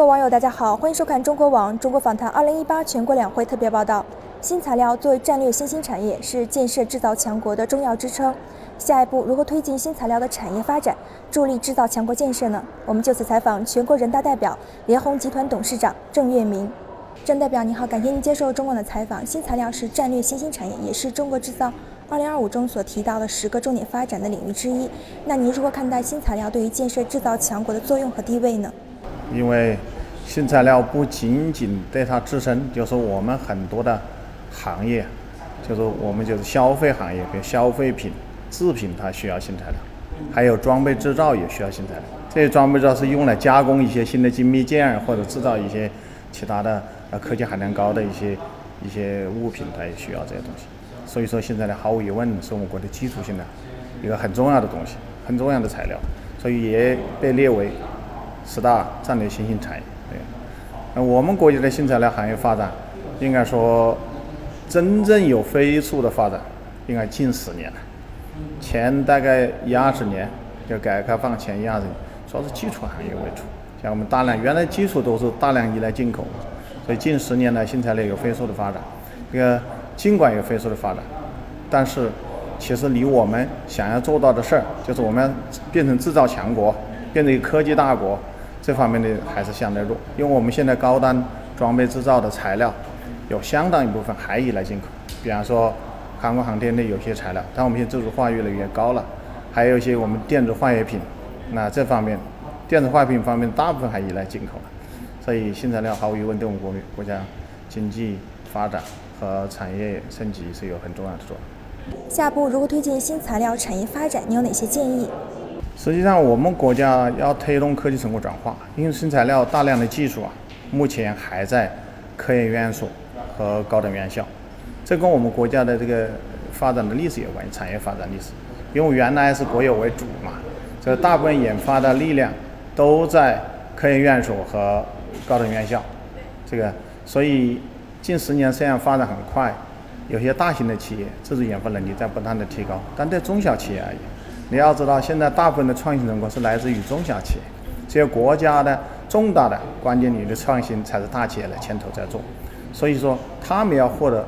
各位网友，大家好，欢迎收看中国网中国访谈二零一八全国两会特别报道。新材料作为战略新兴产业，是建设制造强国的重要支撑。下一步如何推进新材料的产业发展，助力制造强国建设呢？我们就此采访全国人大代表、联虹集团董事长郑月明。郑代表您好，感谢您接受中广的采访。新材料是战略新兴产业，也是中国制造二零二五中所提到的十个重点发展的领域之一。那您如何看待新材料对于建设制造强国的作用和地位呢？因为新材料不仅仅对它自身，就是我们很多的行业，就是我们就是消费行业，比如消费品、制品，它需要新材料，还有装备制造也需要新材料。这些装备制造是用来加工一些新的精密件，或者制造一些其他的呃科技含量高的一些一些物品，它也需要这些东西。所以说，现在呢毫无疑问是我们国的基础性的一个很重要的东西，很重要的材料，所以也被列为。十大战略新兴产业，对。那我们国家的新材料行业发展，应该说真正有飞速的发展，应该近十年了。前大概一二十年，就改革开放前一二十年，主要是基础行业为主。像我们大量原来基础都是大量依赖进口，所以近十年来新材料有飞速的发展。这个尽管有飞速的发展，但是其实离我们想要做到的事儿，就是我们变成制造强国，变成一个科技大国。这方面的还是相对弱，因为我们现在高端装备制造的材料有相当一部分还依赖进口，比方说航空航天的有些材料，但我们现在自主化越来越高了，还有一些我们电子化学品，那这方面电子化学品方面大部分还依赖进口，所以新材料毫无疑问对我们国国家经济发展和产业升级是有很重要的作用。下步如何推进新材料产业发展？你有哪些建议？实际上，我们国家要推动科技成果转化，因为新材料大量的技术啊，目前还在科研院所和高等院校，这跟我们国家的这个发展的历史有关，产业发展历史。因为原来是国有为主嘛，这大部分研发的力量都在科研院所和高等院校，这个，所以近十年虽然发展很快，有些大型的企业自主研发能力在不断的提高，但对中小企业而言，你要知道，现在大部分的创新成果是来自于中小企业，只有国家的重大的关键领域的创新才是大企业来牵头在做。所以说，他们要获得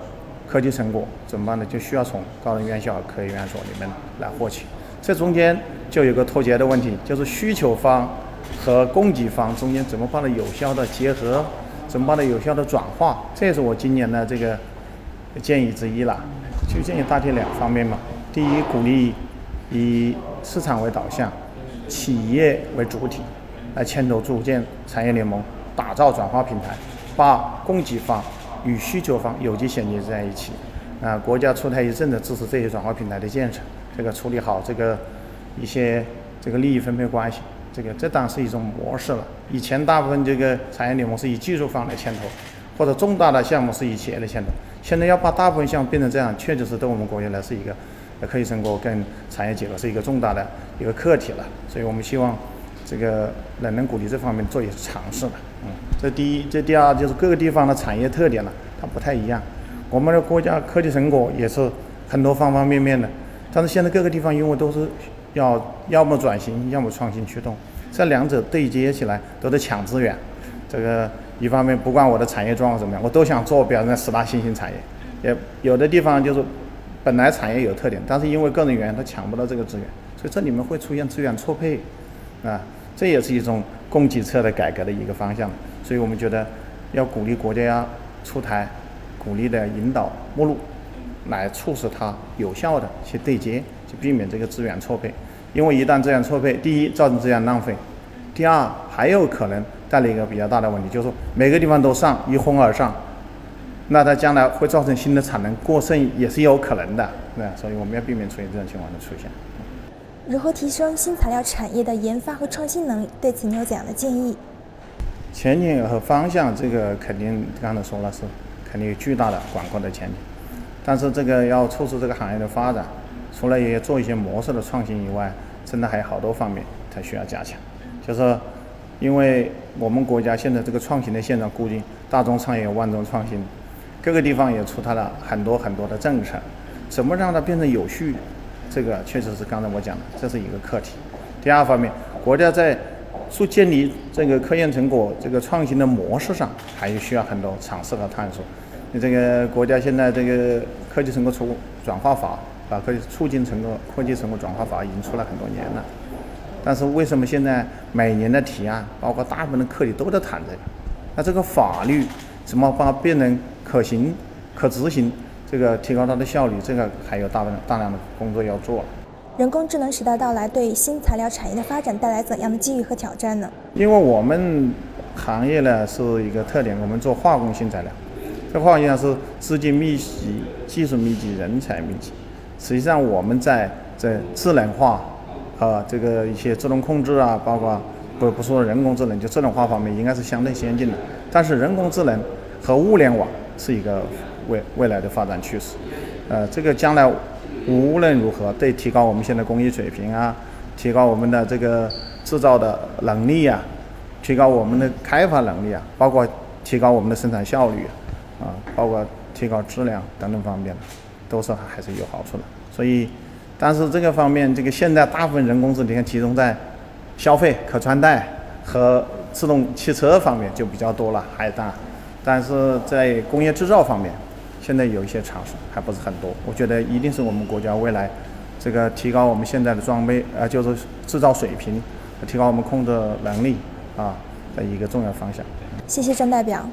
科技成果怎么办呢？就需要从高等院校和科研院所里面来获取。这中间就有个脱节的问题，就是需求方和供给方中间怎么把它有效的结合，怎么把它有效的转化，这也是我今年的这个建议之一了。就建议大体两方面嘛。第一，鼓励。以市场为导向，企业为主体，来牵头组建产业联盟，打造转化平台，把供给方与需求方有机衔接在一起。啊，国家出台一政策支持这些转化平台的建设，这个处理好这个一些这个利益分配关系，这个这当是一种模式了。以前大部分这个产业联盟是以技术方来牵头，或者重大的项目是以企业来牵头，现在要把大部分项目变成这样，确实是对我们国家来是一个。科技成果跟产业结合是一个重大的一个课题了，所以我们希望这个能能鼓励这方面做一些尝试的。嗯，这第一，这第二就是各个地方的产业特点呢，它不太一样。我们的国家科技成果也是很多方方面面的，但是现在各个地方因为都是要要么转型，要么创新驱动，这两者对接起来都得抢资源。这个一方面不管我的产业状况怎么样，我都想做表现十大新兴产业。也有的地方就是。本来产业有特点，但是因为个人原因，他抢不到这个资源，所以这里面会出现资源错配，啊，这也是一种供给侧的改革的一个方向。所以我们觉得要鼓励国家要出台鼓励的引导目录，来促使它有效的去对接，去避免这个资源错配。因为一旦资源错配，第一造成资源浪费，第二还有可能带来一个比较大的问题，就是说每个地方都上，一哄而上。那它将来会造成新的产能过剩，也是有可能的，对所以我们要避免出现这种情况的出现。如何提升新材料产业的研发和创新能力？对此你有怎样的建议？前景和方向，这个肯定刚才说了是肯定有巨大的广阔的前景。但是这个要促使这个行业的发展，除了也做一些模式的创新以外，真的还有好多方面它需要加强。就是因为我们国家现在这个创新的现状，估计大众创业万众创新。各个地方也出台了很多很多的政策，怎么让它变成有序？这个确实是刚才我讲的，这是一个课题。第二方面，国家在促建立这个科研成果这个创新的模式上，还有需要很多尝试和探索。你这个国家现在这个科技成果出转化法，啊，科技促进成果科技成果转化法已经出了很多年了，但是为什么现在每年的提案，包括大部分的课题都在谈这个？那这个法律怎么把它变成可行、可执行？这个提高它的效率，这个还有大量大量的工作要做。人工智能时代到来，对新材料产业的发展带来怎样的机遇和挑战呢？因为我们行业呢是一个特点，我们做化工新材料，这化工是资金密集、技术密集、人才密集。实际上我们在在智能化和这个一些自动控制啊，包括不不说人工智能，就智能化方面应该是相对先进的。但是人工智能和物联网是一个未未来的发展趋势，呃，这个将来。无论如何，对提高我们现在工艺水平啊，提高我们的这个制造的能力啊，提高我们的开发能力啊，包括提高我们的生产效率啊，包括提高质量等等方面，都是还是有好处的。所以，但是这个方面，这个现在大部分人工智能集中在消费、可穿戴和自动汽车方面就比较多了，还大，但是在工业制造方面。现在有一些尝试，还不是很多。我觉得一定是我们国家未来这个提高我们现在的装备，呃，就是制造水平，提高我们控制能力啊的一个重要方向。谢谢郑代表。